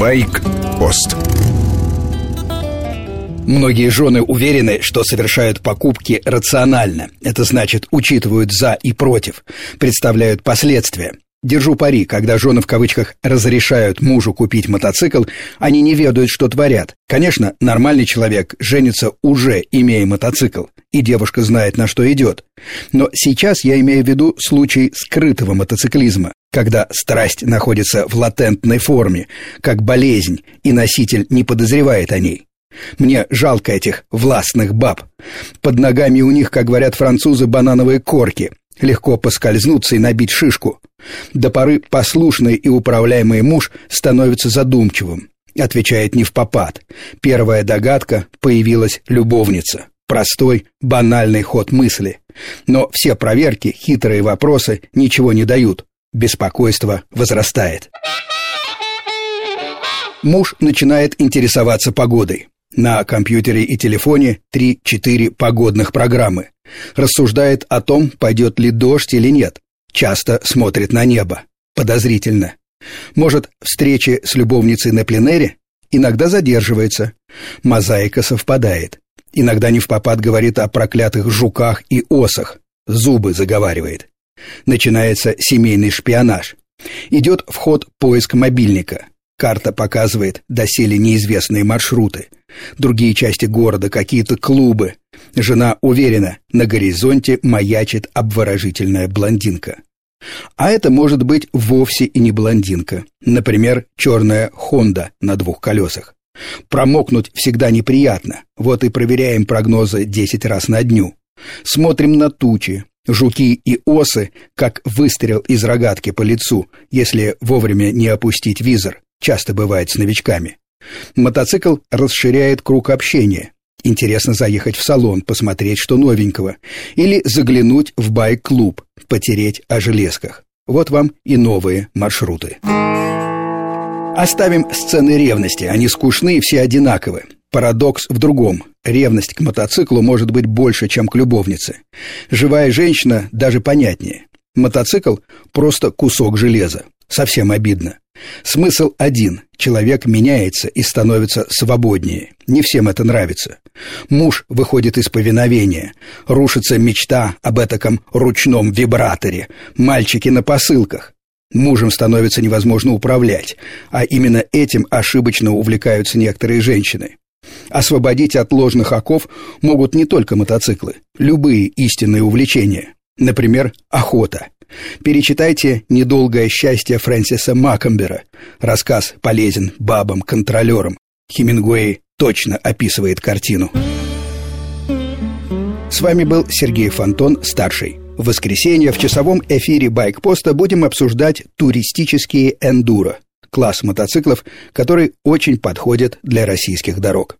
Байк-пост Многие жены уверены, что совершают покупки рационально. Это значит, учитывают «за» и «против», представляют последствия. Держу пари, когда жены в кавычках разрешают мужу купить мотоцикл, они не ведают, что творят. Конечно, нормальный человек женится уже имея мотоцикл, и девушка знает, на что идет. Но сейчас я имею в виду случай скрытого мотоциклизма, когда страсть находится в латентной форме, как болезнь, и носитель не подозревает о ней. Мне жалко этих властных баб. Под ногами у них, как говорят французы, банановые корки. Легко поскользнуться и набить шишку. До поры послушный и управляемый муж становится задумчивым. Отвечает не в попад. Первая догадка — появилась любовница. Простой, банальный ход мысли. Но все проверки, хитрые вопросы ничего не дают. Беспокойство возрастает. Муж начинает интересоваться погодой. На компьютере и телефоне 3-4 погодных программы. Рассуждает о том, пойдет ли дождь или нет. Часто смотрит на небо. Подозрительно. Может, встречи с любовницей на пленэре? Иногда задерживается. Мозаика совпадает. Иногда не в попад говорит о проклятых жуках и осах. Зубы заговаривает. Начинается семейный шпионаж. Идет в ход поиск мобильника. Карта показывает доселе неизвестные маршруты. Другие части города, какие-то клубы. Жена уверена, на горизонте маячит обворожительная блондинка. А это может быть вовсе и не блондинка. Например, черная «Хонда» на двух колесах. Промокнуть всегда неприятно, вот и проверяем прогнозы 10 раз на дню. Смотрим на тучи, жуки и осы, как выстрел из рогатки по лицу, если вовремя не опустить визор часто бывает с новичками. Мотоцикл расширяет круг общения. Интересно заехать в салон, посмотреть, что новенького. Или заглянуть в байк-клуб, потереть о железках. Вот вам и новые маршруты. Оставим сцены ревности, они скучны и все одинаковы. Парадокс в другом. Ревность к мотоциклу может быть больше, чем к любовнице. Живая женщина даже понятнее. Мотоцикл – просто кусок железа. Совсем обидно. Смысл один. Человек меняется и становится свободнее. Не всем это нравится. Муж выходит из повиновения. Рушится мечта об этаком ручном вибраторе. Мальчики на посылках. Мужем становится невозможно управлять, а именно этим ошибочно увлекаются некоторые женщины. Освободить от ложных оков могут не только мотоциклы, любые истинные увлечения. Например, охота – Перечитайте «Недолгое счастье» Фрэнсиса Маккомбера. Рассказ полезен бабам-контролерам. Хемингуэй точно описывает картину. С вами был Сергей Фонтон, старший. В воскресенье в часовом эфире «Байкпоста» будем обсуждать туристические эндуро – класс мотоциклов, который очень подходит для российских дорог.